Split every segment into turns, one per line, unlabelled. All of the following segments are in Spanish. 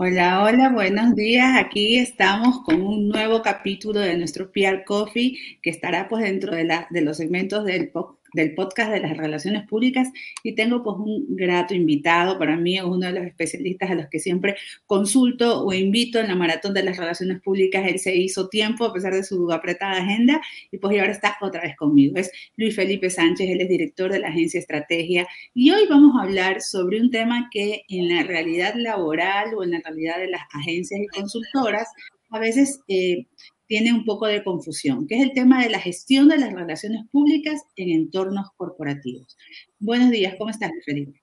Hola, hola, buenos días. Aquí estamos con un nuevo capítulo de nuestro PR Coffee que estará pues dentro de, la, de los segmentos del del podcast de las relaciones públicas y tengo pues un grato invitado, para mí es uno de los especialistas a los que siempre consulto o invito en la maratón de las relaciones públicas, él se hizo tiempo a pesar de su apretada agenda y pues ahora está otra vez conmigo, es Luis Felipe Sánchez, él es director de la agencia Estrategia. Y hoy vamos a hablar sobre un tema que en la realidad laboral o en la realidad de las agencias y consultoras a veces eh, tiene un poco de confusión, que es el tema de la gestión de las relaciones públicas en entornos corporativos. Buenos días, ¿cómo estás, Felipe?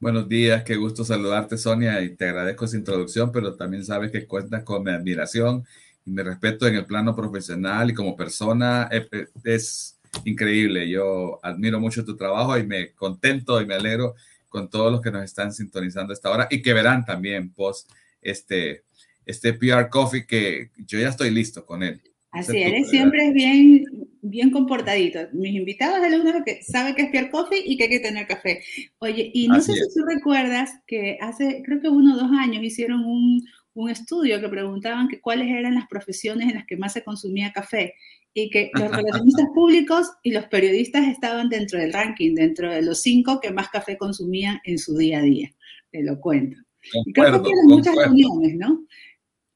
Buenos días, qué gusto saludarte, Sonia, y te agradezco esa introducción, pero también sabes que cuentas con mi admiración y mi respeto en el plano profesional y como persona. Eh, eh, es increíble, yo admiro mucho tu trabajo y me contento y me alegro con todos los que nos están sintonizando esta hora y que verán también post este este PR Coffee que yo ya estoy listo con él.
Así, eres siempre es bien, bien comportadito. Mis invitados es el único que sabe que es PR Coffee y que hay que tener café. Oye, y no sé si tú recuerdas que hace, creo que uno o dos años hicieron un, un estudio que preguntaban que cuáles eran las profesiones en las que más se consumía café y que los relacionistas públicos y los periodistas estaban dentro del ranking, dentro de los cinco que más café consumían en su día a día. Te lo cuento. y creo que muchas reuniones, ¿no?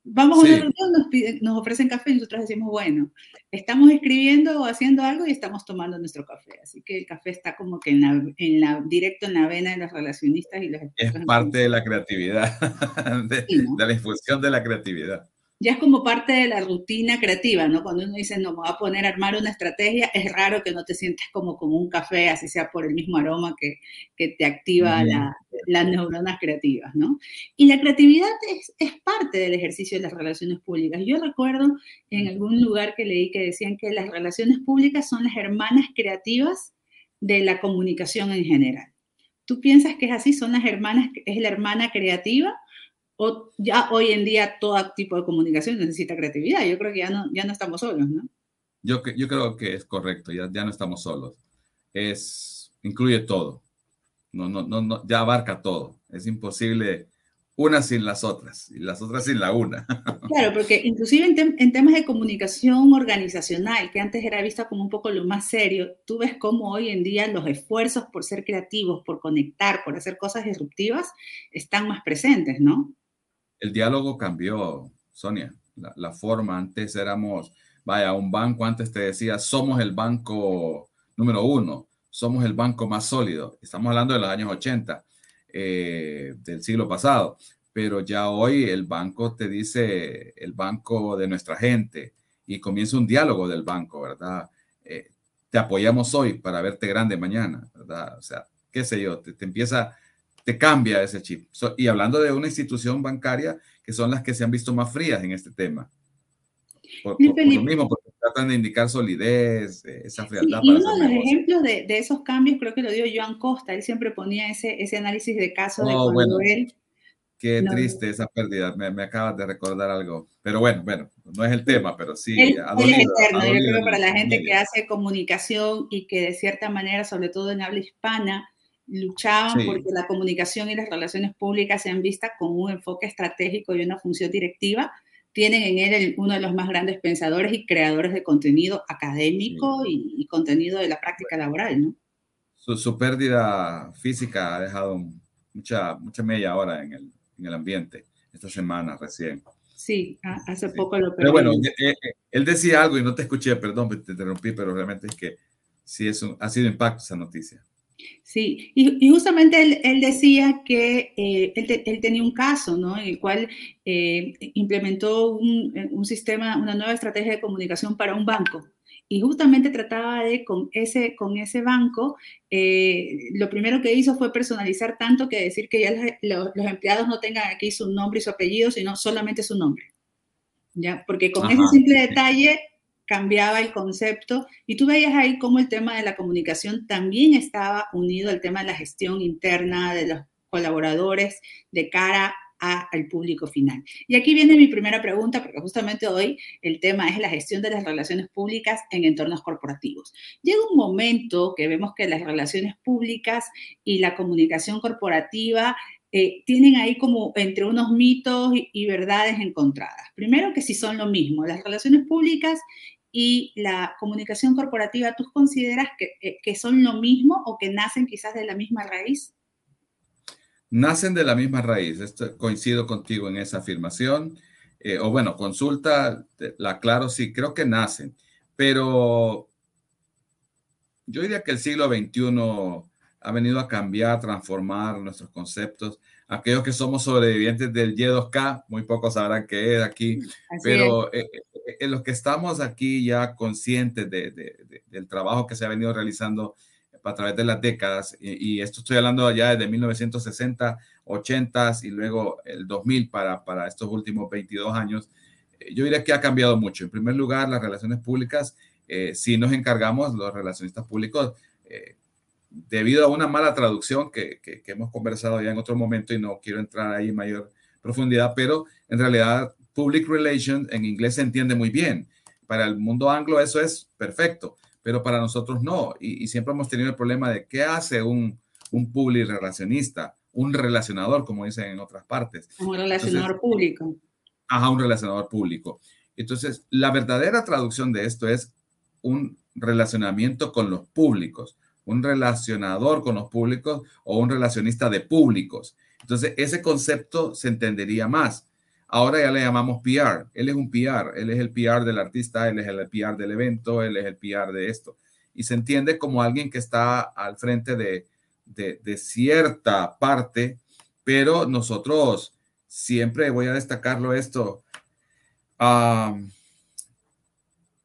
Vamos a una reunión, nos, nos ofrecen café y nosotros decimos, bueno, estamos escribiendo o haciendo algo y estamos tomando nuestro café. Así que el café está como que en la, en la directo en la vena de los relacionistas y los
Es parte de la creatividad, de, de la infusión de la creatividad
ya es como parte de la rutina creativa, ¿no? Cuando uno dice, no, me voy a poner a armar una estrategia, es raro que no te sientas como como un café, así sea por el mismo aroma que, que te activa las neuronas creativas, ¿no? Y la creatividad es, es, parte del ejercicio de las relaciones públicas. Yo recuerdo en algún lugar que leí que decían que las relaciones públicas son las hermanas creativas de la comunicación en general. ¿Tú piensas que es así? ¿Son las hermanas, es la hermana creativa? O ya hoy en día todo tipo de comunicación necesita creatividad. Yo creo que ya no, ya no estamos solos, ¿no?
Yo, yo creo que es correcto, ya, ya no estamos solos. Es, incluye todo. No, no, no, ya abarca todo. Es imposible una sin las otras y las otras sin la una.
Claro, porque inclusive en, en, temas de comunicación organizacional, que antes era vista como un poco lo más serio, tú ves cómo hoy en día los esfuerzos por ser creativos, por conectar, por hacer cosas disruptivas, están más presentes, ¿no?
El diálogo cambió, Sonia. La, forma, antes éramos, vaya, un banco, antes te decía, somos el banco número uno, somos el banco más sólido. Estamos hablando de los años 80 eh, del siglo pasado, pero ya hoy el banco te dice el banco de nuestra gente y comienza un diálogo del banco, ¿verdad? Eh, te apoyamos hoy para verte grande mañana, ¿verdad? O sea, qué sé yo, te, te empieza te cambia ese chip. y hablando de una institución bancaria que son las que se han visto más frías en este tema. Por, lo mismo, porque tratan de indicar solidez, eh, esa frialdad.
y uno de los ejemplos de, de, esos cambios creo que lo dio Joan Costa. Él siempre ponía ese, ese análisis de caso de oh, cuando él...
Qué triste esa pérdida, me, me, acabas de recordar algo. Pero bueno, bueno, no es el tema, pero sí. es
eterno, yo creo que para la gente que hace comunicación y que de cierta manera, sobre todo en habla hispana, luchaban porque la comunicación y las relaciones públicas sean vistas con un enfoque estratégico y una función directiva, tienen en él uno de los más grandes pensadores y creadores de contenido académico y, contenido de la práctica laboral, ¿no?
Su, pérdida física ha dejado mucha, mucha media ahora en el, en el ambiente, esta semana recién.
Sí, hace poco lo
Pero bueno, eh, eh, él decía algo y no te escuché, perdón, te interrumpí, pero realmente es que sí es ha sido impacto esa noticia.
Sí, y, justamente él, decía que eh, él, tenía un caso, ¿no? En el cual eh, implementó un, sistema, una nueva estrategia de comunicación para un banco. Y justamente trataba de, con ese, con ese banco, eh, lo primero que hizo fue personalizar tanto que decir que ya los, empleados no tengan aquí su nombre y su apellido, sino solamente su nombre. ¿Ya? Porque con ese simple detalle cambiaba el concepto y tú veías ahí cómo el tema de la comunicación también estaba unido al tema de la gestión interna de los colaboradores de cara al público final. Y aquí viene mi primera pregunta, porque justamente hoy el tema es la gestión de las relaciones públicas en entornos corporativos. Llega un momento que vemos que las relaciones públicas y la comunicación corporativa eh, tienen ahí como entre unos mitos y, verdades encontradas. Primero que si son lo mismo, las relaciones públicas y la comunicación corporativa, ¿tú consideras que, eh, que son lo mismo o que nacen quizás de la misma raíz?
nacen de la misma raíz. Esto, coincido contigo en esa afirmación. Eh, o bueno, consulta, la claro, sí, creo que nacen. Pero yo diría que el siglo XXI ha venido a cambiar, transformar nuestros conceptos. Aquellos que somos sobrevivientes del Y2K, muy pocos sabrán qué es aquí, pero eh, eh, en los que estamos aquí ya conscientes del trabajo que se ha venido realizando a través de las décadas, y, esto estoy hablando ya desde 1960, 80 y luego el 2000 para, para estos últimos 22 años, eh, yo diría que ha cambiado mucho. En primer lugar, las relaciones públicas, eh, si nos encargamos, los relacionistas públicos, eh, debido a una mala traducción que, que, hemos conversado ya en otro momento y no quiero entrar ahí en mayor profundidad, pero en realidad public relations en inglés se entiende muy bien. Para el mundo anglo eso es perfecto pero para nosotros no. Y, siempre hemos tenido el problema de qué hace un, un public relacionista, un relacionador, como dicen en otras partes.
Un relacionador público.
Ajá, un relacionador público. Entonces, la verdadera traducción de esto es un relacionamiento con los públicos, un relacionador con los públicos o un relacionista de públicos. Entonces, ese concepto se entendería más. Ahora ya le llamamos PR. Él es un PR. Él es el PR del artista, él es el PR del evento, él es el PR de esto. Y se entiende como alguien que está al frente de, de, cierta parte, pero nosotros siempre voy a destacarlo esto.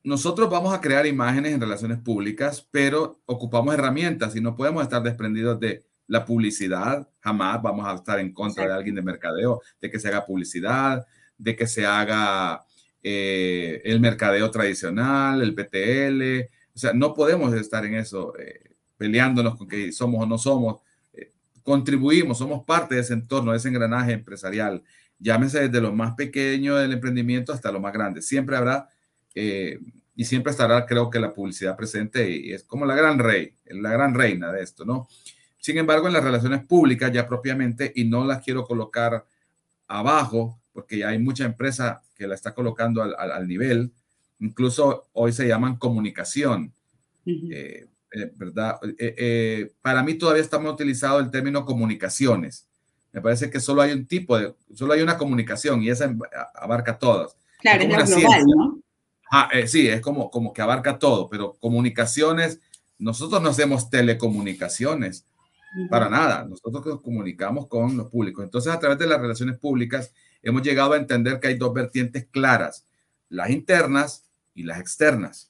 Nosotros vamos a crear imágenes en relaciones públicas, pero ocupamos herramientas y no podemos estar desprendidos de la publicidad, jamás vamos a estar en contra de alguien de mercadeo, de que se haga publicidad, de que se haga eh, el mercadeo tradicional, el PTL. O sea, no podemos estar en eso, eh, peleándonos con que somos o no somos. Eh, contribuimos, somos parte de ese entorno, de ese engranaje empresarial. Llámese desde lo más pequeño del emprendimiento hasta lo más grande. Siempre habrá y siempre estará, creo que, la publicidad presente y es como la gran rey, la gran reina de esto, ¿no? Sin embargo, en las relaciones públicas ya propiamente, y no las quiero colocar abajo, porque ya hay mucha empresa que la está colocando al, nivel, incluso hoy se llaman comunicación, eh, eh, ¿verdad? Eh, para mí todavía estamos utilizando el término comunicaciones. Me parece que solo hay un tipo de, solo hay una comunicación y esa abarca todas.
Claro, es, global, ¿no?
Ah, sí, es como, como que abarca todo, pero comunicaciones, nosotros no hacemos telecomunicaciones, para nada. Nosotros nos comunicamos con los públicos. Entonces, a través de las relaciones públicas, hemos llegado a entender que hay dos vertientes claras, las internas y las externas.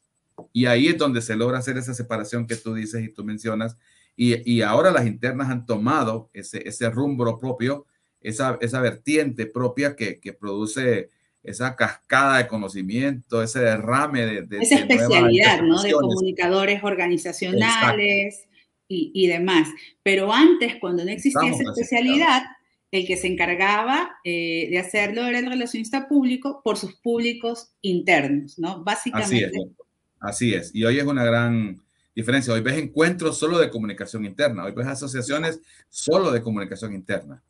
Y ahí es donde se logra hacer esa separación que tú dices y tú mencionas. Y, ahora las internas han tomado ese, ese rumbo propio, esa, esa vertiente propia que, que produce esa cascada de conocimiento, ese derrame de... de
esa especialidad, ¿no? De comunicadores organizacionales, y, demás. Pero antes, cuando no existía esa especialidad, el que se encargaba eh, de hacerlo era el relacionista público por sus públicos internos, ¿no?
Básicamente. Así es, así es. Y hoy es una gran diferencia. Hoy ves encuentros solo de comunicación interna, hoy ves asociaciones solo de comunicación interna.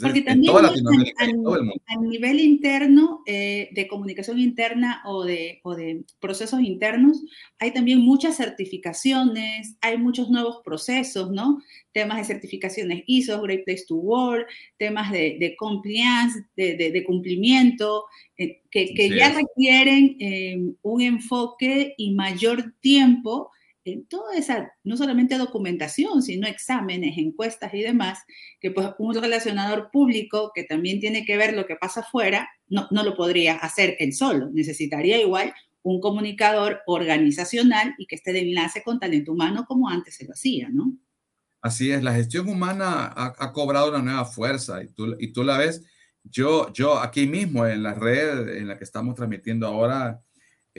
Porque también a, nivel interno, eh, de comunicación interna o de, o de procesos internos, hay también muchas certificaciones, hay muchos nuevos procesos, ¿no? Temas de certificaciones ISO, Great Place to Work, temas de, de compliance, de, de, cumplimiento, eh, que, que ya requieren eh, un enfoque y mayor tiempo en toda esa, no solamente documentación, sino exámenes, encuestas y demás, que pues un relacionador público que también tiene que ver lo que pasa afuera, no, no lo podría hacer él solo. Necesitaría igual un comunicador organizacional y que esté de enlace con talento humano como antes se lo hacía, ¿no?
Así es, la gestión humana ha, cobrado una nueva fuerza y tú, y tú la ves. Yo, yo aquí mismo en la red en la que estamos transmitiendo ahora,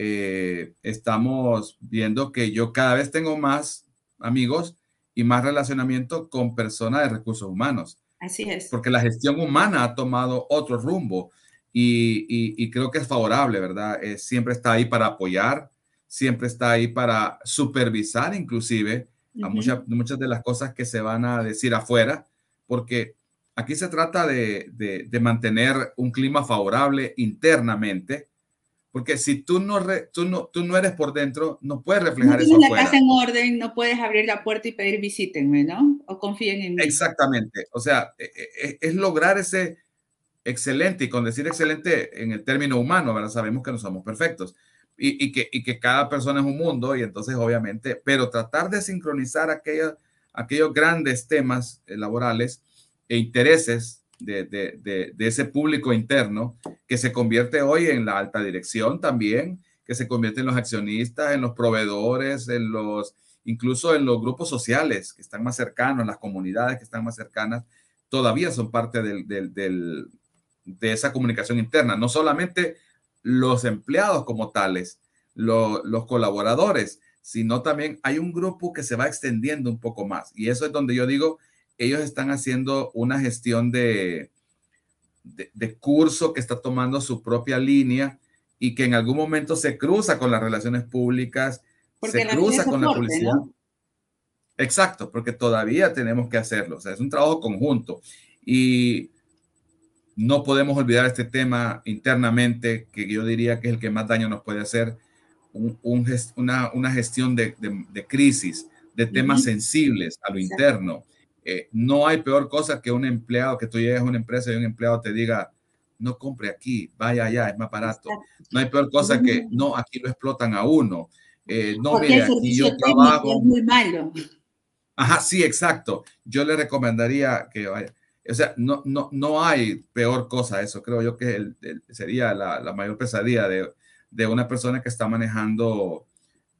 eh, estamos viendo que yo cada vez tengo más amigos y más relacionamiento con personas de recursos humanos.
Así es.
Porque la gestión humana ha tomado otro rumbo y, creo que es favorable, ¿verdad? Eh, siempre está ahí para apoyar, siempre está ahí para supervisar inclusive a muchas, muchas de las cosas que se van a decir afuera, porque aquí se trata de, de mantener un clima favorable internamente porque si tú no, tú no, tú no eres por dentro, no puedes reflejar no eso
la casa en orden, no puedes abrir la puerta y pedir visítenme, ¿no? O confíen en mí.
Exactamente. O sea, e, e, e, es, lograr ese excelente, y con decir excelente en el término humano, ¿verdad? Sabemos que no somos perfectos. Y, y, que, y que cada persona es un mundo, y entonces obviamente, pero tratar de sincronizar aquellos, aquellos grandes temas eh, laborales e intereses de, ese público interno que se convierte hoy en la alta dirección también, que se convierte en los accionistas, en los proveedores, en los, incluso en los grupos sociales que están más cercanos, las comunidades que están más cercanas, todavía son parte de esa comunicación interna, no solamente los empleados como tales, los colaboradores, sino también hay un grupo que se va extendiendo un poco más. Y eso es donde yo digo ellos están haciendo una gestión de, de, curso que está tomando su propia línea y que en algún momento se cruza con las relaciones públicas, se cruza con la publicidad. Exacto, porque todavía tenemos que hacerlo. O sea, es un trabajo conjunto y no podemos olvidar este tema internamente, que yo diría que es el que más daño nos puede hacer, un, una, una, gestión de, de, crisis, de temas sensibles a lo interno eh, no hay peor cosa que un empleado, que tú llegues a una empresa y un empleado te diga, no compre aquí, vaya allá, es más barato. No hay peor cosa que, no, aquí lo explotan a uno. Eh, no, mire, aquí yo trabajo.
Es muy malo.
Ajá, sí, exacto. Yo le recomendaría que vaya. O sea, no, no, no hay peor cosa eso. Creo yo que sería la, la, mayor pesadilla de, de una persona que está manejando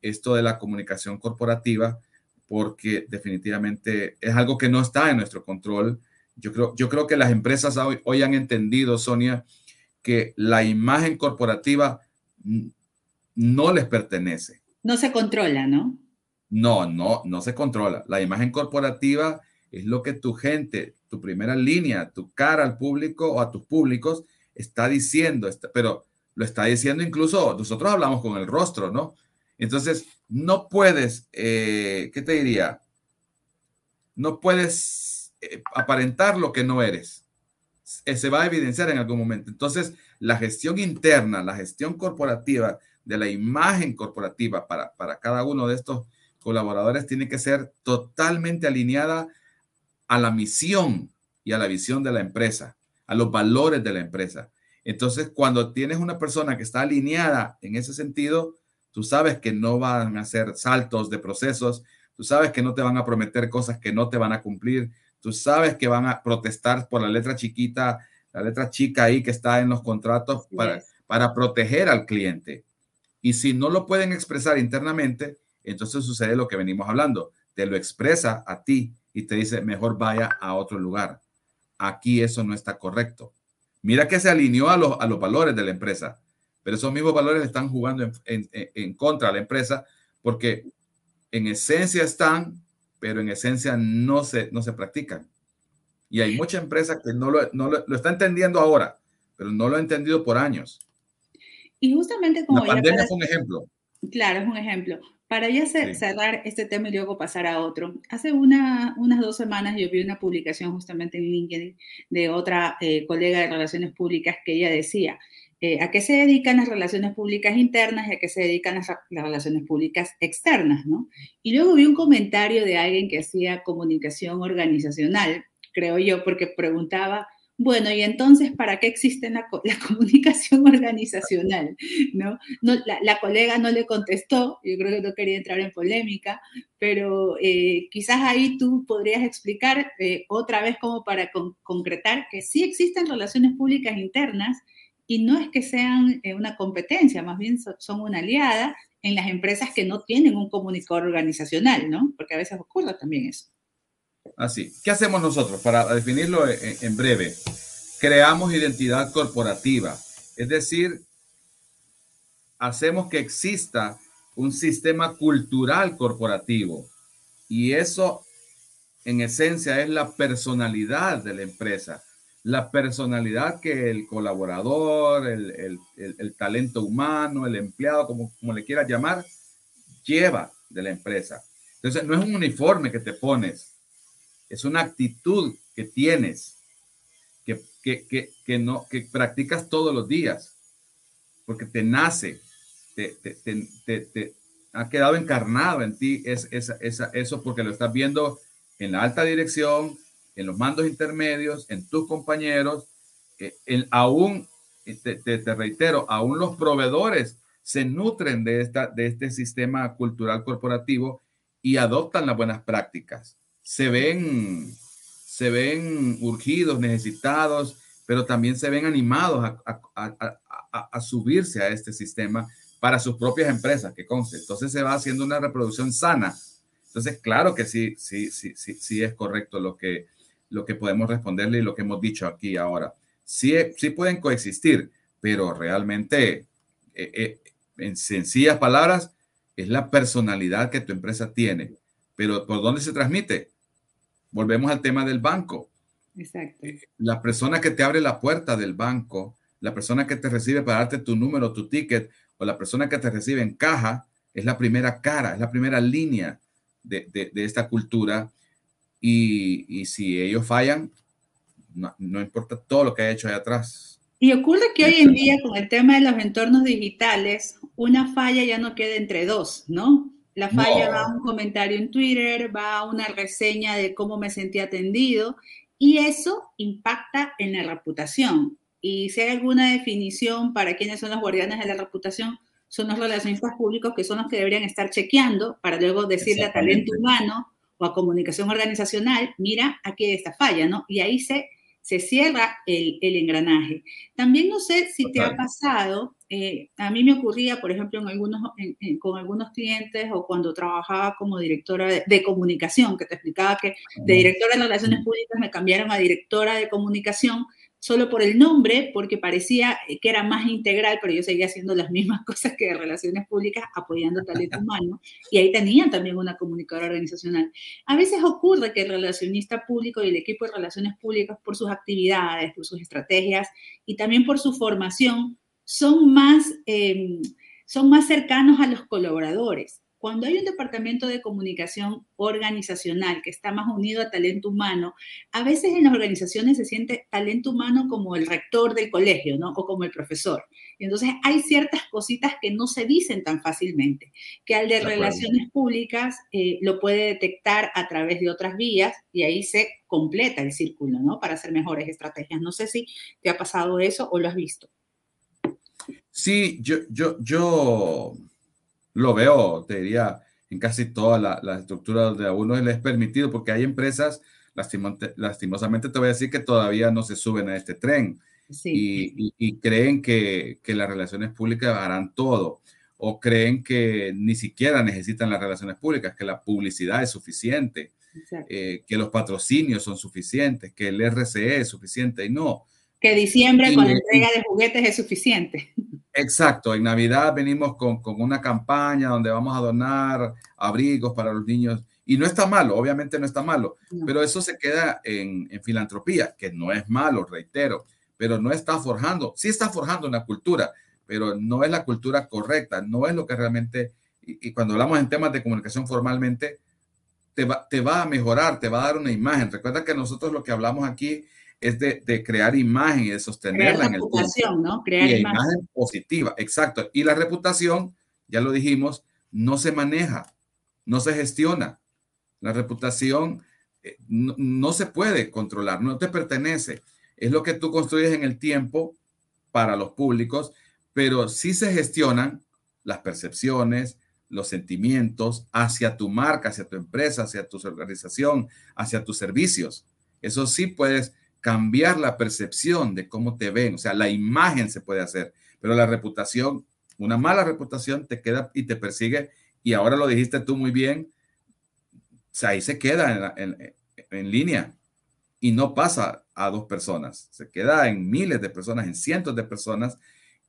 esto de la comunicación corporativa porque definitivamente es algo que no está en nuestro control. Yo creo, yo creo que las empresas hoy, hoy han entendido, Sonia, que la imagen corporativa no les pertenece.
No se controla, ¿no?
No, no, no se controla. La imagen corporativa es lo que tu gente, tu primera línea, tu cara al público o a tus públicos está diciendo, pero lo está diciendo incluso, nosotros hablamos con el rostro, ¿no? Entonces, no puedes, eh, ¿qué te diría? No puedes eh, aparentar lo que no eres. Eh, se va a evidenciar en algún momento. Entonces, la gestión interna, la gestión corporativa de la imagen corporativa para, para cada uno de estos colaboradores tiene que ser totalmente alineada a la misión y a la visión de la empresa, a los valores de la empresa. Entonces, cuando tienes una persona que está alineada en ese sentido, Tú sabes que no van a hacer saltos de procesos. Tú sabes que no te van a prometer cosas que no te van a cumplir. Tú sabes que van a protestar por la letra chiquita, la letra chica ahí que está en los contratos para, para proteger al cliente. Y si no lo pueden expresar internamente, entonces sucede lo que venimos hablando. Te lo expresa a ti y te dice, mejor vaya a otro lugar. Aquí eso no está correcto. Mira que se alineó a los, a los valores de la empresa pero esos mismos valores están jugando en, contra de la empresa porque en esencia están, pero en esencia no se, no se practican. Y hay mucha empresa que no lo, no lo, está entendiendo ahora, pero no lo ha entendido por años.
Y justamente como...
La pandemia es un ejemplo.
Claro, es un ejemplo. Para ya cerrar este tema y luego pasar a otro, hace una, unas dos semanas yo vi una publicación justamente en LinkedIn de otra eh, colega de relaciones públicas que ella decía, eh, a qué se dedican las relaciones públicas internas y a qué se dedican las, relaciones públicas externas, ¿no? Y luego vi un comentario de alguien que hacía comunicación organizacional, creo yo, porque preguntaba, bueno, y entonces, ¿para qué existe la, comunicación organizacional? ¿No? la, colega no le contestó, yo creo que no quería entrar en polémica, pero eh, quizás ahí tú podrías explicar eh, otra vez como para concretar que sí existen relaciones públicas internas y no es que sean eh, una competencia, más bien son una aliada en las empresas que no tienen un comunicador organizacional, ¿no? Porque a veces ocurre también eso.
Así, ¿qué hacemos nosotros? Para definirlo en, breve, creamos identidad corporativa, es decir, hacemos que exista un sistema cultural corporativo. Y eso, en esencia, es la personalidad de la empresa. La personalidad que el colaborador, el, talento humano, el empleado, como, como le quieras llamar, lleva de la empresa. Entonces, no es un uniforme que te pones, es una actitud que tienes, que, que, que, no, que practicas todos los días, porque te nace, te, te, te, ha quedado encarnado en ti es, eso porque lo estás viendo en la alta dirección, en los mandos intermedios, en tus compañeros, eh, en, aún, te, reitero, aún los proveedores se nutren de, esta, de este sistema cultural corporativo y adoptan las buenas prácticas. Se ven, se ven urgidos, necesitados, pero también se ven animados a, a, a subirse a este sistema para sus propias empresas, que conste. Entonces se va haciendo una reproducción sana. Entonces, claro que sí, sí, sí, sí, sí es correcto lo que, lo que podemos responderle y lo que hemos dicho aquí ahora. Sí, sí pueden coexistir, pero realmente, eh, eh, en sencillas palabras, es la personalidad que tu empresa tiene. Pero ¿por dónde se transmite? Volvemos al tema del banco. Exacto. Eh, la persona que te abre la puerta del banco, la persona que te recibe para darte tu número, tu ticket, o la persona que te recibe en caja es la primera cara, es la primera línea de, esta cultura. Y, si ellos fallan, no, importa todo lo que haya hecho ahí atrás.
Y ocurre que hoy en día con el tema de los entornos digitales, una falla ya no queda entre dos, ¿no? La falla va a un comentario en Twitter, va a una reseña de cómo me sentí atendido y eso impacta en la reputación. Y si hay alguna definición para quiénes son los guardianes de la reputación, son los relacionistas públicos que son los que deberían estar chequeando para luego decirle a talento humano o a comunicación organizacional, mira, aquí esta falla, ¿no? Y ahí se, se cierra el, el engranaje. También no sé si te ha pasado, eh, a mí me ocurría, por ejemplo, en algunos, con algunos clientes o cuando trabajaba como directora de, de, comunicación, que te explicaba que de directora de relaciones públicas me cambiaron a directora de comunicación solo por el nombre, porque parecía que era más integral, pero yo seguía haciendo las mismas cosas que de relaciones públicas, apoyando talento humano, y ahí tenían también una comunicadora organizacional. A veces ocurre que el relacionista público y el equipo de relaciones públicas, por sus actividades, por sus estrategias y también por su formación, son más, eh, son más cercanos a los colaboradores. Cuando hay un departamento de comunicación organizacional que está más unido a talento humano, a veces en las organizaciones se siente talento humano como el rector del colegio, ¿no? O como el profesor. Y entonces hay ciertas cositas que no se dicen tan fácilmente, que al de, relaciones públicas eh, lo puede detectar a través de otras vías y ahí se completa el círculo, ¿no? Para hacer mejores estrategias. No sé si te ha pasado eso o lo has visto.
Sí, yo, yo, yo lo veo, te diría, en casi toda la, la estructura donde a uno les es permitido, porque hay empresas, lastimosamente te voy a decir que todavía no se suben a este tren. Y, y, creen que, que, las relaciones públicas harán todo o creen que ni siquiera necesitan las relaciones públicas, que la publicidad es suficiente, eh, que los patrocinios son suficientes, que el RCE es suficiente y no.
Que diciembre con la entrega de juguetes es suficiente.
Exacto, en Navidad venimos con, una campaña donde vamos a donar abrigos para los niños y no está malo, obviamente no está malo, pero eso se queda en, filantropía, que no es malo, reitero, pero no está forjando, sí está forjando una cultura, pero no es la cultura correcta, no es lo que realmente, y, cuando hablamos en temas de comunicación formalmente, te va, te va a mejorar, te va a dar una imagen. Recuerda que nosotros lo que hablamos aquí es de, crear imagen y de sostenerla en el
¿no? Crear
imagen. positiva, exacto. Y la reputación, ya lo dijimos, no se maneja, no se gestiona. La reputación eh, no, se puede controlar, no te pertenece. Es lo que tú construyes en el tiempo para los públicos, pero sí se gestionan las percepciones, los sentimientos hacia tu marca, hacia tu empresa, hacia tu organización, hacia tus servicios. Eso sí puedes cambiar la percepción de cómo te ven, o sea, la imagen se puede hacer, pero la reputación, una mala reputación te queda y te persigue, y ahora lo dijiste tú muy bien, o sea, ahí se queda en, en línea y no pasa a dos personas, se queda en miles de personas, en cientos de personas,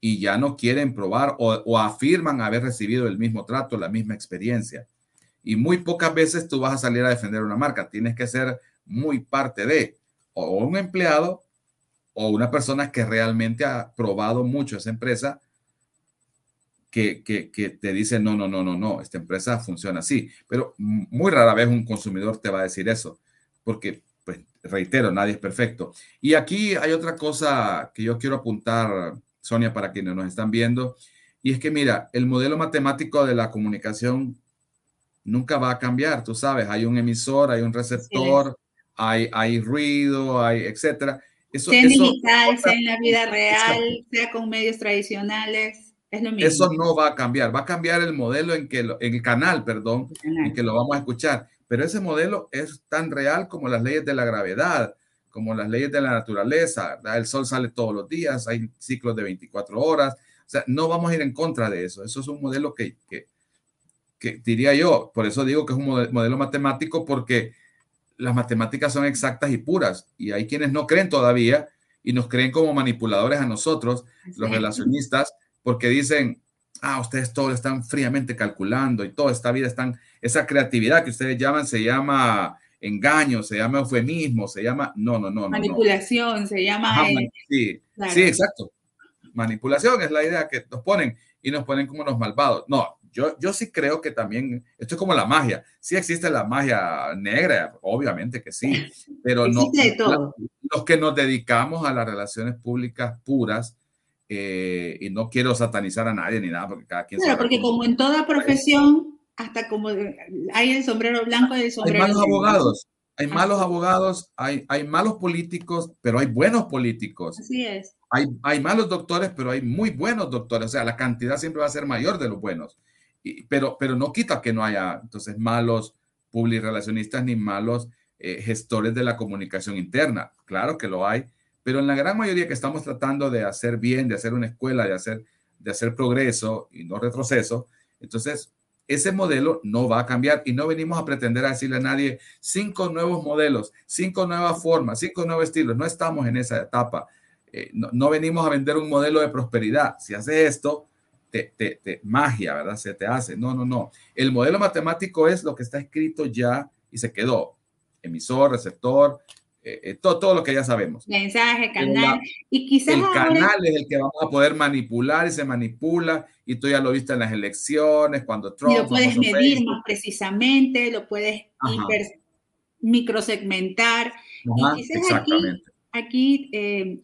y ya no quieren probar o, afirman haber recibido el mismo trato, la misma experiencia. Y muy pocas veces tú vas a salir a defender una marca. Tienes que ser muy parte de o un empleado o una persona que realmente ha probado mucho esa empresa que, que, te dice, no, no, no, no, no, esta empresa funciona así. Pero muy rara vez un consumidor te va a decir eso, porque, pues, reitero, nadie es perfecto. Y aquí hay otra cosa que yo quiero apuntar, Sonia, para quienes nos están viendo, y es que, mira, el modelo matemático de la comunicación nunca va a cambiar, tú sabes, hay un emisor, hay un receptor, hay, hay ruido, hay etcétera.
Eso, sea en digital, sea en la vida real, sea con medios tradicionales.
Eso no va a cambiar, va a cambiar el modelo en que, en el canal, perdón, en que lo vamos a escuchar. Pero ese modelo es tan real como las leyes de la gravedad, como las leyes de la naturaleza. El sol sale todos los días, hay ciclos de 24 horas. O sea, no vamos a ir en contra de eso. Eso es un modelo que, que, que diría yo, por eso digo que es un modelo matemático, porque las matemáticas son exactas y puras. Y hay quienes no creen todavía y nos creen como manipuladores a nosotros, los relacionistas porque dicen, ah, ustedes todo están fríamente calculando y toda esta vida están, esa creatividad que ustedes llaman se llama engaño, se llama eufemismo, se llama, no, no, no.
Manipulación, se llama.
sí, sí, exacto. Manipulación es la idea que nos ponen y nos ponen como los malvados. No, yo, yo sí creo que también, esto es como la magia, sí existe la magia negra, obviamente que sí, pero no. Los que nos dedicamos a las relaciones públicas puras, eh, y no quiero satanizar a nadie ni nada, porque cada quien...
Claro, porque como en toda profesión, hasta como hay el sombrero blanco y el sombrero...
Hay malos abogados, hay malos abogados, hay, hay malos políticos, pero hay buenos políticos.
Así es.
Hay, hay malos doctores, pero hay muy buenos doctores. O sea, la cantidad siempre va a ser mayor de los buenos. Pero, pero no quita que no haya entonces malos publirelacionistas ni malos eh, gestores de la comunicación interna. Claro que lo hay, pero en la gran mayoría que estamos tratando de hacer bien, de hacer una escuela, de hacer, de hacer progreso y no retroceso, entonces ese modelo no va a cambiar y no venimos a pretender a decirle a nadie cinco nuevos modelos, cinco nuevas formas, cinco nuevos estilos. No estamos en esa etapa. Eh, no, venimos a vender un modelo de prosperidad. Si hace esto, te, te, te, magia, ¿verdad? Se te hace. No, no, no. El modelo matemático es lo que está escrito ya y se quedó. Emisor, receptor, eh, eh, todo, todo, lo que ya sabemos.
Mensaje, canal. y quizás
el canal es el que vamos a poder manipular y se manipula. Y tú ya lo viste en las elecciones, cuando Trump.
Y lo puedes medir más precisamente, lo puedes microsegmentar. y quizás exactamente. aquí, eh,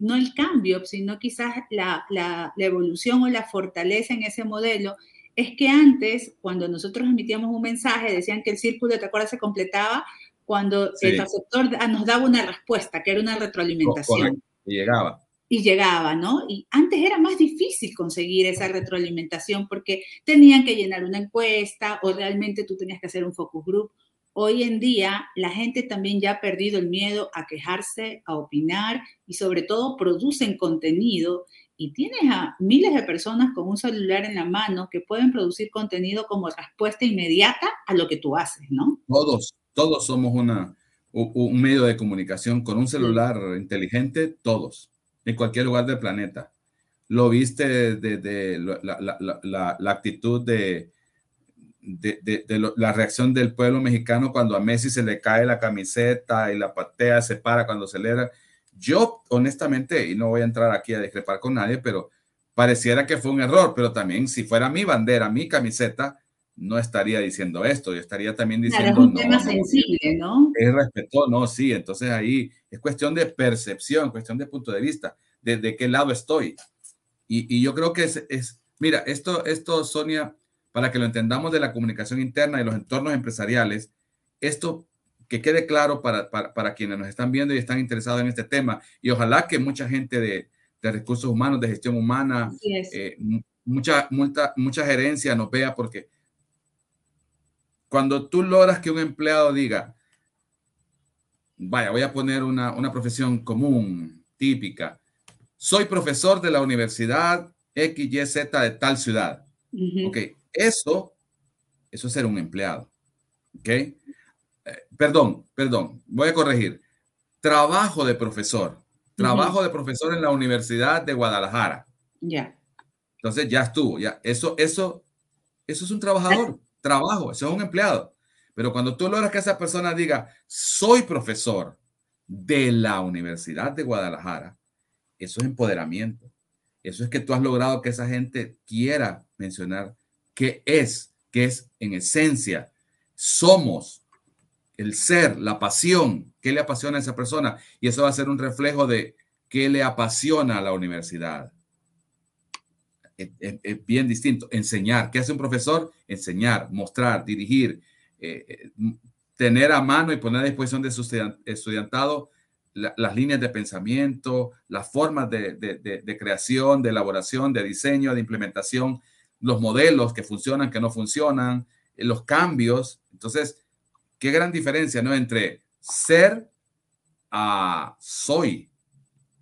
no el cambio, sino quizás la, la, la evolución o la fortaleza en ese modelo es que antes, cuando nosotros emitíamos un mensaje, decían que el círculo, ¿te acuerdas? Se completaba cuando el receptor nos daba una respuesta, que era una retroalimentación.
Y llegaba.
Y llegaba, ¿no? Y antes era más difícil conseguir esa retroalimentación porque tenían que llenar una encuesta o realmente tú tenías que hacer un focus group. Hoy en día la gente también ya ha perdido el miedo a quejarse, a opinar y sobre todo producen contenido y tienes a miles de personas con un celular en la mano que pueden producir contenido como respuesta inmediata a lo que tú haces, ¿no?
Todos, todos somos una, un medio de comunicación con un celular inteligente, todos, en cualquier lugar del planeta. Lo viste de, la, actitud de, de, la reacción del pueblo mexicano cuando a Messi se le cae la camiseta y la patea, se para cuando celebra. Yo, honestamente, y no voy a entrar aquí a discrepar con nadie, pero pareciera que fue un error, pero también si fuera mi bandera, mi camiseta, no estaría diciendo esto, yo estaría también diciendo...
Claro, es un tema sensible, ¿no?
Es respeto, no, sí, entonces ahí es cuestión de percepción, cuestión de punto de vista, de, de qué lado estoy. Y, y yo creo que es, es, mira, esto, esto, Sonia, para que lo entendamos de la comunicación interna y los entornos empresariales, esto que quede claro para, para, para, quienes nos están viendo y están interesados en este tema, y ojalá que mucha gente de, de recursos humanos, de gestión humana, eh, mucha, mucha, mucha gerencia nos vea, porque cuando tú logras que un empleado diga, vaya, voy a poner una, una profesión común, típica, soy profesor de la universidad XYZ de tal ciudad. Ok, eso, eso es ser un empleado. Ok, eh, perdón, perdón, voy a corregir. Trabajo de profesor, trabajo de profesor en la Universidad de Guadalajara.
Ya.
Entonces ya estuvo, ya. Eso, eso, eso es un trabajador, trabajo, eso es un empleado. Pero cuando tú logras que esa persona diga, soy profesor de la Universidad de Guadalajara, eso es empoderamiento. Eso es que tú has logrado que esa gente quiera mencionar qué es, qué es en esencia. Somos el ser, la pasión, qué le apasiona a esa persona. Y eso va a ser un reflejo de qué le apasiona a la universidad. Es, bien distinto. Enseñar. ¿Qué hace un profesor? Enseñar, mostrar, dirigir, eh, eh, tener a mano y poner a disposición de su estudiantado las líneas de pensamiento, las formas de, creación, de elaboración, de diseño, de implementación, los modelos que funcionan, que no funcionan, eh, los cambios. Entonces, qué gran diferencia, ¿no? Entre ser a soy.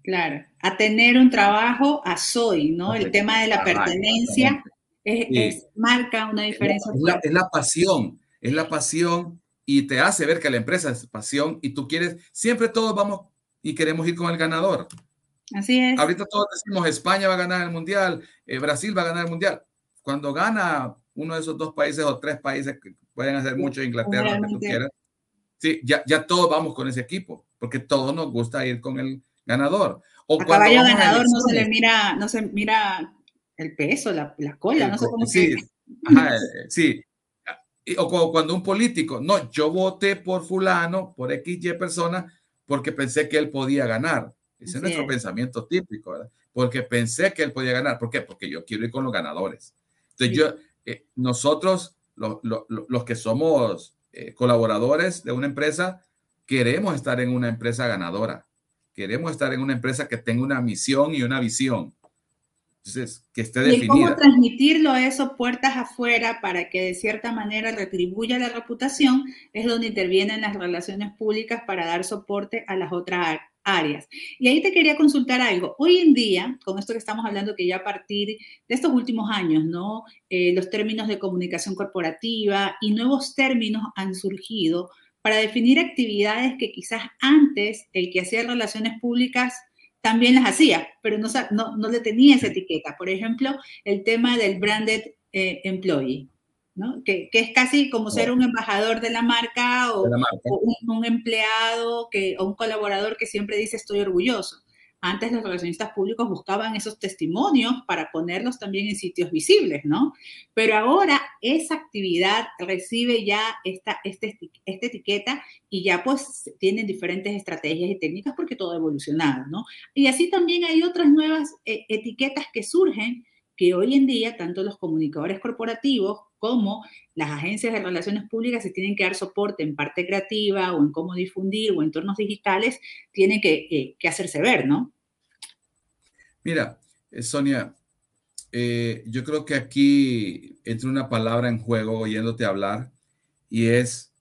Claro, a tener un trabajo a soy, ¿no? El tema de la pertenencia es, marca una diferencia.
es la pasión, es la pasión y te hace ver que la empresa es pasión y tú quieres, siempre todos vamos y queremos ir con el ganador.
Así es.
Ahorita todos decimos España va a ganar el mundial, eh, Brasil va a ganar el mundial. Cuando gana uno de esos dos países o tres países que pueden hacer mucho, Inglaterra, lo que tú quieras, sí, ya, ya todos vamos con ese equipo, porque todos nos gusta ir con el ganador.
O a caballo ganador no se le mira, no se mira el peso, la, la cola, no sé cómo
sí,
se
ajá, sí, o cuando un político, no, yo voté por fulano, por XY persona, porque pensé que él podía ganar. Ese es nuestro pensamiento típico, ¿verdad? Porque pensé que él podía ganar. ¿Por qué? Porque yo quiero ir con los ganadores. Entonces, yo, eh, nosotros, los que somos eh, colaboradores de una empresa, queremos estar en una empresa ganadora. Queremos estar en una empresa que tenga una misión y una visión. Entonces, que esté definida.
¿Y cómo transmitirlo eso puertas afuera para que de cierta manera retribuya la reputación? Es donde intervienen las relaciones públicas para dar soporte a las otras áreas. Y ahí te quería consultar algo. Hoy en día, con esto que estamos hablando, que ya a partir de estos últimos años, ¿no? Eh, los términos de comunicación corporativa y nuevos términos han surgido para definir actividades que quizás antes el que hacía relaciones públicas también las hacía, pero no, no, le tenía esa etiqueta. Por ejemplo, el tema del branded eh, employee, ¿no? que, es casi como ser un embajador de la marca o, un, empleado que, o un colaborador que siempre dice estoy orgulloso. Antes los relacionistas públicos buscaban esos testimonios para ponerlos también en sitios visibles, ¿no? Pero ahora esa actividad recibe ya esta, este, esta etiqueta y ya pues tienen diferentes estrategias y técnicas porque todo ha evolucionado, ¿no? Y así también hay otras nuevas eh, etiquetas que surgen que hoy en día tanto los comunicadores corporativos como las agencias de relaciones públicas se tienen que dar soporte en parte creativa o en cómo difundir o entornos digitales, tienen que, eh, hacerse ver, ¿no?
Mira, eh, Sonia, eh, yo creo que aquí entra una palabra en juego oyéndote hablar y es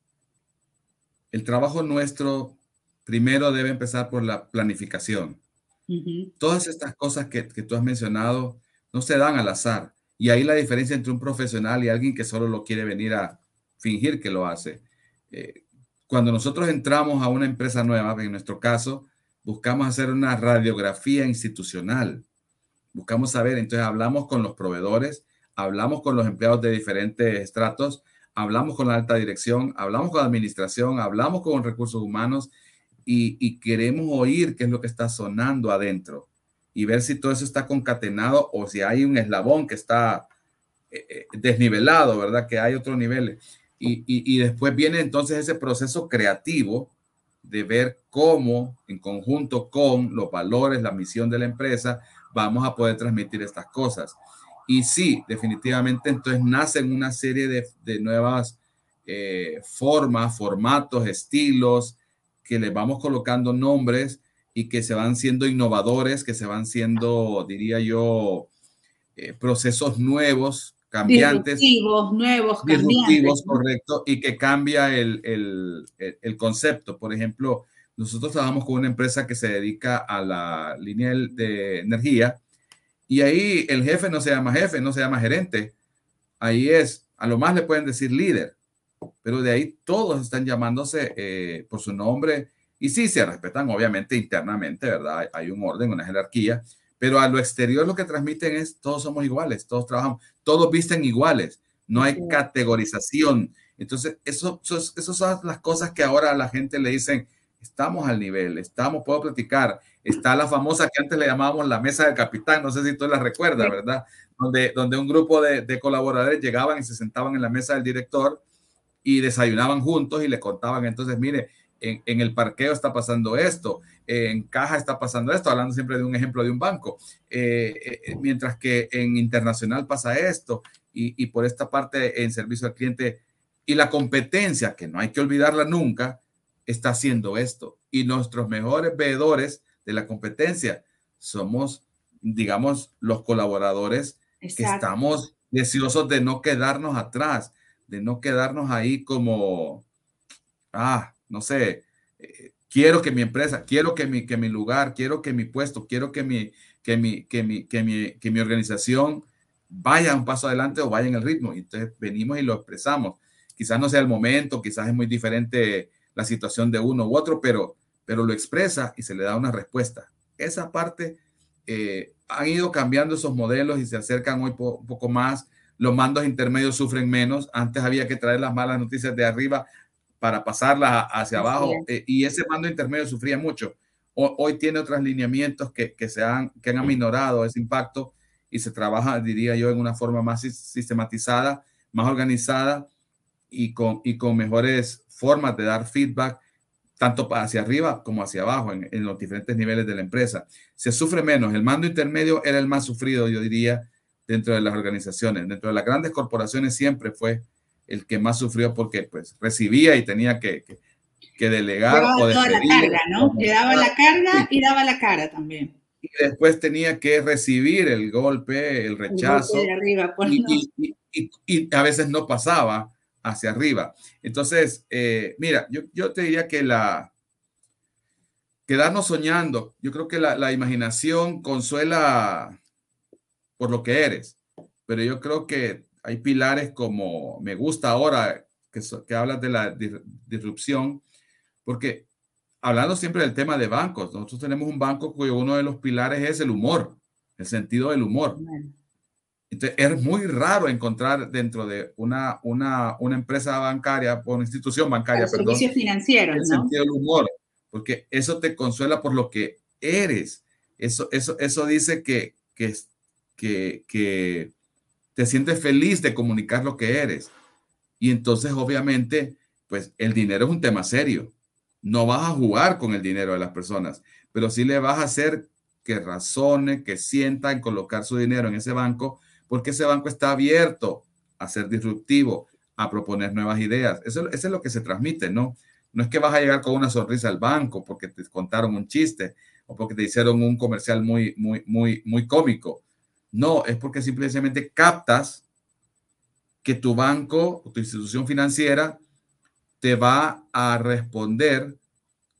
el trabajo nuestro primero debe empezar por la planificación. Todas estas cosas que, que tú has mencionado no se dan al azar y ahí la diferencia entre un profesional y alguien que solo lo quiere venir a fingir que lo hace. Eh, cuando nosotros entramos a una empresa nueva, en nuestro caso, buscamos hacer una radiografía institucional. Buscamos saber, entonces hablamos con los proveedores, hablamos con los empleados de diferentes estratos, hablamos con la alta dirección, hablamos con la administración, hablamos con recursos humanos y, y queremos oír qué es lo que está sonando adentro y ver si todo eso está concatenado o si hay un eslabón que está eh, eh, desnivelado, ¿verdad? Que hay otros niveles. Y, y, después viene entonces ese proceso creativo de ver cómo, en conjunto con los valores, la misión de la empresa, vamos a poder transmitir estas cosas. Y sí, definitivamente entonces nacen una serie de, de nuevas eh, formas, formatos, estilos, que le vamos colocando nombres y que se van siendo innovadores, que se van siendo, diría yo, eh, procesos nuevos, cambiantes.
Disruptivos, nuevos, cambiantes.
correcto, y que cambia el, el, el, concepto. Por ejemplo, nosotros trabajamos con una empresa que se dedica a la línea de energía y ahí el jefe no se llama jefe, no se llama gerente. Ahí es, a lo más le pueden decir líder, pero de ahí todos están llamándose eh, por su nombre y sí, se respetan obviamente internamente, ¿verdad? Hay un orden, una jerarquía, pero a lo exterior lo que transmiten es todos somos iguales, todos trabajamos, todos visten iguales, no hay categorización. Entonces, eso, eso, son las cosas que ahora a la gente le dicen, estamos al nivel, estamos, puedo platicar. Está la famosa que antes le llamábamos la mesa del capitán, no sé si tú la recuerdas, ¿verdad? Donde, donde un grupo de, de, colaboradores llegaban y se sentaban en la mesa del director y desayunaban juntos y le contaban, entonces, mire, en, en el parqueo está pasando esto, en caja está pasando esto, hablando siempre de un ejemplo de un banco, eh, eh, mientras que en internacional pasa esto y, y por esta parte en servicio al cliente y la competencia, que no hay que olvidarla nunca, está haciendo esto. Y nuestros mejores veedores de la competencia somos, digamos, los colaboradores que estamos deseosos de no quedarnos atrás, de no quedarnos ahí como, ah, no sé, eh, quiero que mi empresa, quiero que mi, que mi lugar, quiero que mi puesto, quiero que mi, que mi, que mi, que mi, que mi organización vaya un paso adelante o vaya en el ritmo. Entonces venimos y lo expresamos. Quizás no sea el momento, quizás es muy diferente la situación de uno u otro, pero, pero lo expresa y se le da una respuesta. Esa parte eh, han ido cambiando esos modelos y se acercan hoy un poco más. Los mandos intermedios sufren menos. Antes había que traer las malas noticias de arriba para pasarlas hacia abajo eh, y ese mando intermedio sufría mucho. hoy tiene otros lineamientos que, que, se han, que han aminorado ese impacto y se trabaja, diría yo, en una forma más sistematizada, más organizada y con, y con mejores formas de dar feedback, tanto hacia arriba como hacia abajo, en, en, los diferentes niveles de la empresa. Se sufre menos. El mando intermedio era el más sufrido, yo diría, dentro de las organizaciones. Dentro de las grandes corporaciones siempre fue el que más sufrió porque pues recibía y tenía que, que, que delegar.
Llevaba o toda la carga, ¿no? Le daba la carga y daba la cara también.
Y después tenía que recibir el golpe, el rechazo. El golpe de arriba, pues, y, no. y, y, y, a veces no pasaba hacia arriba. Entonces, eh, mira, yo, yo, te diría que la quedarnos soñando, yo creo que la, la, imaginación consuela por lo que eres, pero yo creo que hay pilares como me gusta ahora que, que hablas de la disrupción, porque hablando siempre del tema de bancos, nosotros tenemos un banco cuyo uno de los pilares es el humor, el sentido del humor. Entonces, es muy raro encontrar dentro de una, una, una empresa bancaria o una institución bancaria,
Los perdón, servicios financieros,
el
¿no?
sentido del humor, porque eso te consuela por lo que eres. Eso, eso, eso dice que, que, que, que te sientes feliz de comunicar lo que eres. Y entonces, obviamente, pues el dinero es un tema serio. No vas a jugar con el dinero de las personas, pero sí le vas a hacer que razone, que sienta en colocar su dinero en ese banco porque ese banco está abierto a ser disruptivo, a proponer nuevas ideas. Eso, eso, es lo que se transmite, ¿no? No es que vas a llegar con una sonrisa al banco porque te contaron un chiste o porque te hicieron un comercial muy, muy, muy, muy cómico. No, es porque simplemente captas que tu banco o tu institución financiera te va a responder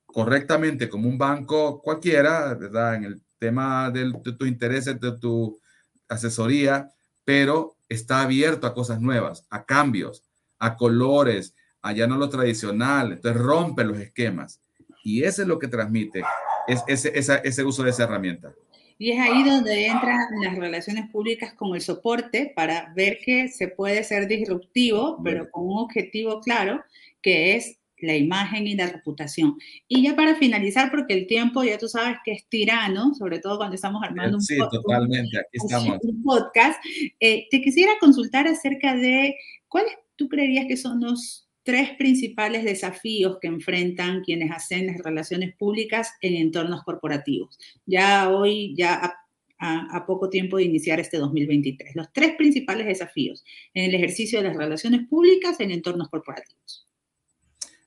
correctamente como un banco cualquiera, ¿verdad? En el tema de, tus intereses, de tu asesoría, pero está abierto a cosas nuevas, a cambios, a colores, a ya no lo tradicional, entonces rompe los esquemas. Y eso es lo que transmite ese uso de esa herramienta.
Y es ahí donde entran las relaciones públicas con el soporte para ver que se puede ser disruptivo, pero con un objetivo claro, que es la imagen y la reputación. Y ya para finalizar, porque el tiempo ya tú sabes que es tirano, sobre todo cuando estamos armando un,
sí, totalmente. Aquí estamos.
un podcast, eh, te quisiera consultar acerca de cuáles tú creerías que son los tres principales desafíos que enfrentan quienes hacen las relaciones públicas en entornos corporativos. Ya hoy, ya a, poco tiempo de iniciar este 2023. Los tres principales desafíos en el ejercicio de las relaciones públicas en entornos corporativos.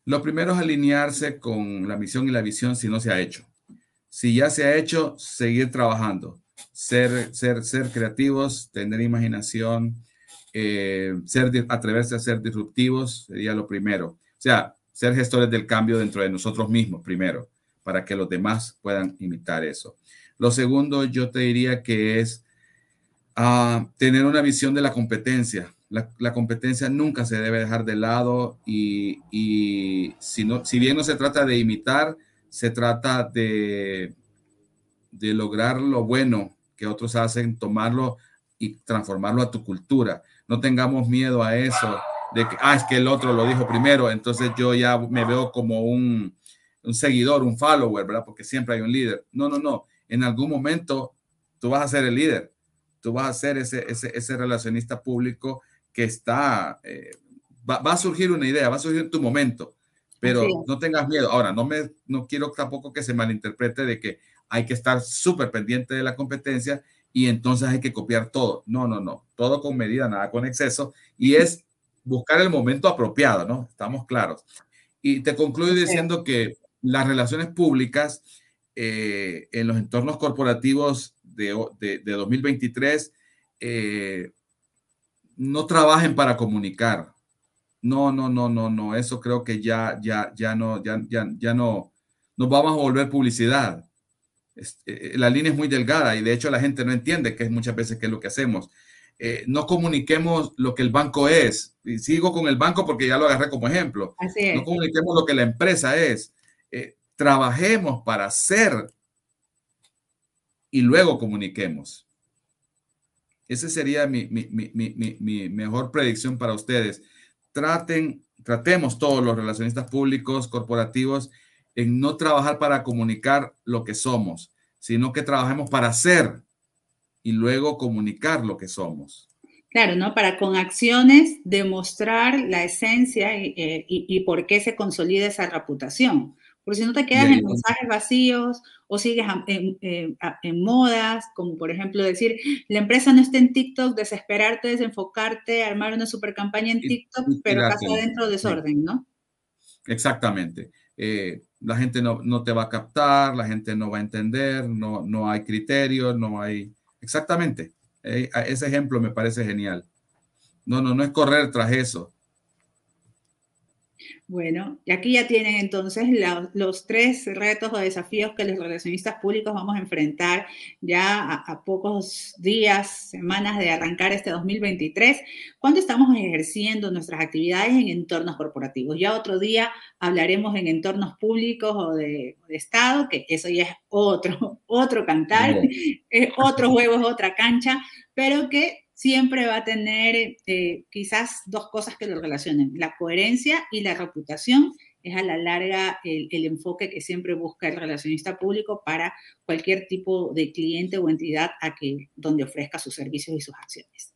Lo primero es alinearse con la misión y la visión si no se ha hecho. Si ya se ha hecho, seguir trabajando, ser, ser, ser creativos, tener imaginación, eh, ser, atreverse a ser disruptivos sería lo primero. O sea, ser gestores del cambio dentro de nosotros mismos primero, para que los demás puedan imitar eso. Lo segundo, yo te diría que es uh, tener una visión de la competencia. La, competencia nunca se debe dejar de lado y, si, si bien no se trata de imitar, se trata de, de lograr lo bueno que otros hacen, tomarlo y transformarlo a tu cultura. No tengamos miedo a eso, de que, ah, es que el otro lo dijo primero, entonces yo ya me veo como un, un seguidor, un follower, ¿verdad? Porque siempre hay un líder. No, no, no. En algún momento tú vas a ser el líder, tú vas a ser ese, ese, ese relacionista público que está, eh, va, va, a surgir una idea, va a surgir tu momento, pero no tengas miedo. Ahora, no, me, no quiero tampoco que se malinterprete de que hay que estar súper pendiente de la competencia y entonces hay que copiar todo. No, no, no. Todo con medida, nada con exceso. Y es buscar el momento apropiado, ¿no? Estamos claros. Y te concluyo diciendo que las relaciones públicas eh, en los entornos corporativos de, de, de 2023 eh, no trabajen para comunicar. No, no, no, no, no. Eso creo que ya, ya, ya no, ya, ya, ya no, nos vamos a volver publicidad. Eh, la línea es muy delgada y de hecho la gente no entiende que es muchas veces qué es lo que hacemos. Eh, no comuniquemos lo que el banco es. Y sigo con el banco porque ya lo agarré como ejemplo. No comuniquemos lo que la empresa es. Eh, trabajemos para ser y luego comuniquemos. Esa sería mi, mi, mi, mi, mejor predicción para ustedes. Traten, tratemos todos los relacionistas públicos, corporativos, en no trabajar para comunicar lo que somos, sino que trabajemos para ser y luego comunicar lo que somos.
Claro, ¿no? Para con acciones demostrar la esencia y, eh, y, y por qué se consolida esa reputación. Porque si no te quedas en mensajes vacíos o sigues en, en, en, modas, como por ejemplo decir, la empresa no está en TikTok, desesperarte, desenfocarte, armar una super campaña en TikTok, y, pero pasa adentro desorden, ¿no?
Exactamente. Eh, la gente no, no, te va a captar, la gente no va a entender, no, no hay criterios, no hay... Exactamente. Eh, ese ejemplo me parece genial. No, no, no es correr tras eso.
Bueno, y aquí ya tienen entonces la, los tres retos o desafíos que los relacionistas públicos vamos a enfrentar ya a, a, pocos días, semanas de arrancar este 2023, cuando estamos ejerciendo nuestras actividades en entornos corporativos. Ya otro día hablaremos en entornos públicos o de, de Estado, que eso ya es otro, otro cantar, es otro juego, es otra cancha, pero que siempre va a tener eh, quizás dos cosas que lo relacionen, la coherencia y la reputación. Es a la larga el, el, enfoque que siempre busca el relacionista público para cualquier tipo de cliente o entidad a que, donde ofrezca sus servicios y sus acciones.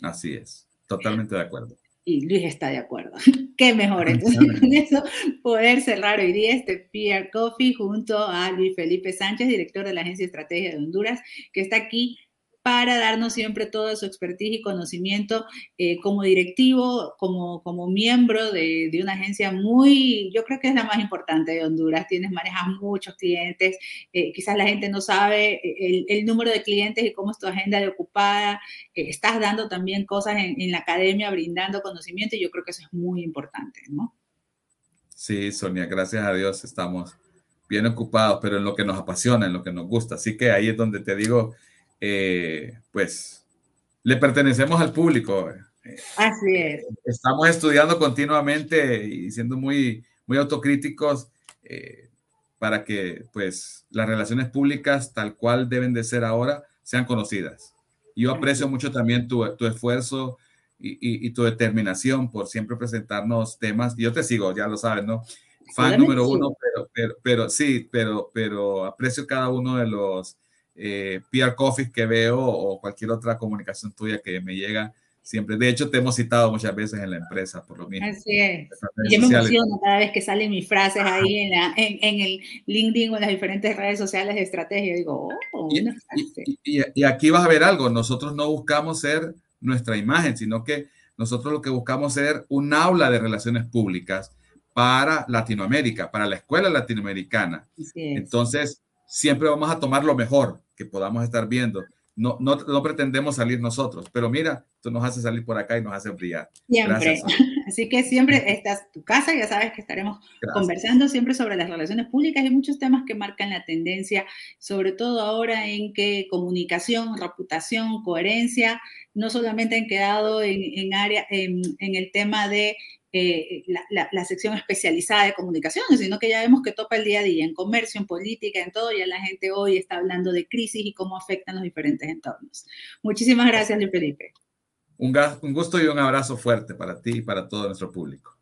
Así es, totalmente de acuerdo.
Y Luis está de acuerdo. Qué mejor. Entonces, con eso poder cerrar hoy día este PR Coffee junto a Luis Felipe Sánchez, director de la Agencia de Estrategia de Honduras, que está aquí para darnos siempre toda su expertise y conocimiento eh, como directivo, como, como miembro de, de, una agencia muy, yo creo que es la más importante de Honduras. Tienes, manejas muchos clientes, eh, quizás la gente no sabe eh, el, el, número de clientes y cómo es tu agenda de ocupada. Eh, estás dando también cosas en, en la academia, brindando conocimiento y yo creo que eso es muy importante, ¿no?
Sí, Sonia, gracias a Dios estamos bien ocupados, pero en lo que nos apasiona, en lo que nos gusta. Así que ahí es donde te digo, eh, pues le pertenecemos al público.
Así es.
Estamos estudiando continuamente y siendo muy, muy autocríticos eh, para que pues las relaciones públicas tal cual deben de ser ahora sean conocidas. Yo aprecio mucho también tu, tu esfuerzo y, y, y, tu determinación por siempre presentarnos temas. Yo te sigo, ya lo sabes, ¿no? Fan número uno, pero, pero, pero sí, pero, pero aprecio cada uno de los eh, PR Coffee que veo o cualquier otra comunicación tuya que me llega siempre. De hecho, te hemos citado muchas veces en la empresa, por lo mismo.
Así es. Yo me emociono cada vez que salen mis frases ahí en, la, en, en, el LinkedIn o en las diferentes redes sociales de estrategia. Digo, oh,
y, y, y, y, aquí vas a ver algo. Nosotros no buscamos ser nuestra imagen, sino que nosotros lo que buscamos ser un aula de relaciones públicas para Latinoamérica, para la escuela latinoamericana. Entonces, siempre vamos a tomar lo mejor que podamos estar viendo. No, no, no, pretendemos salir nosotros, pero mira, tú nos haces salir por acá y nos hace brillar.
Siempre. Gracias. Así que siempre estás tu casa, ya sabes que estaremos Gracias. conversando siempre sobre las relaciones públicas y muchos temas que marcan la tendencia, sobre todo ahora en que comunicación, reputación, coherencia, no solamente han quedado en, en área, en, en, el tema de eh, la, sección especializada de comunicaciones, sino que ya vemos que topa el día a día en comercio, en política, en todo, ya la gente hoy está hablando de crisis y cómo afectan los diferentes entornos. Muchísimas gracias, Luis Felipe.
Un, un gusto y un abrazo fuerte para ti y para todo nuestro público.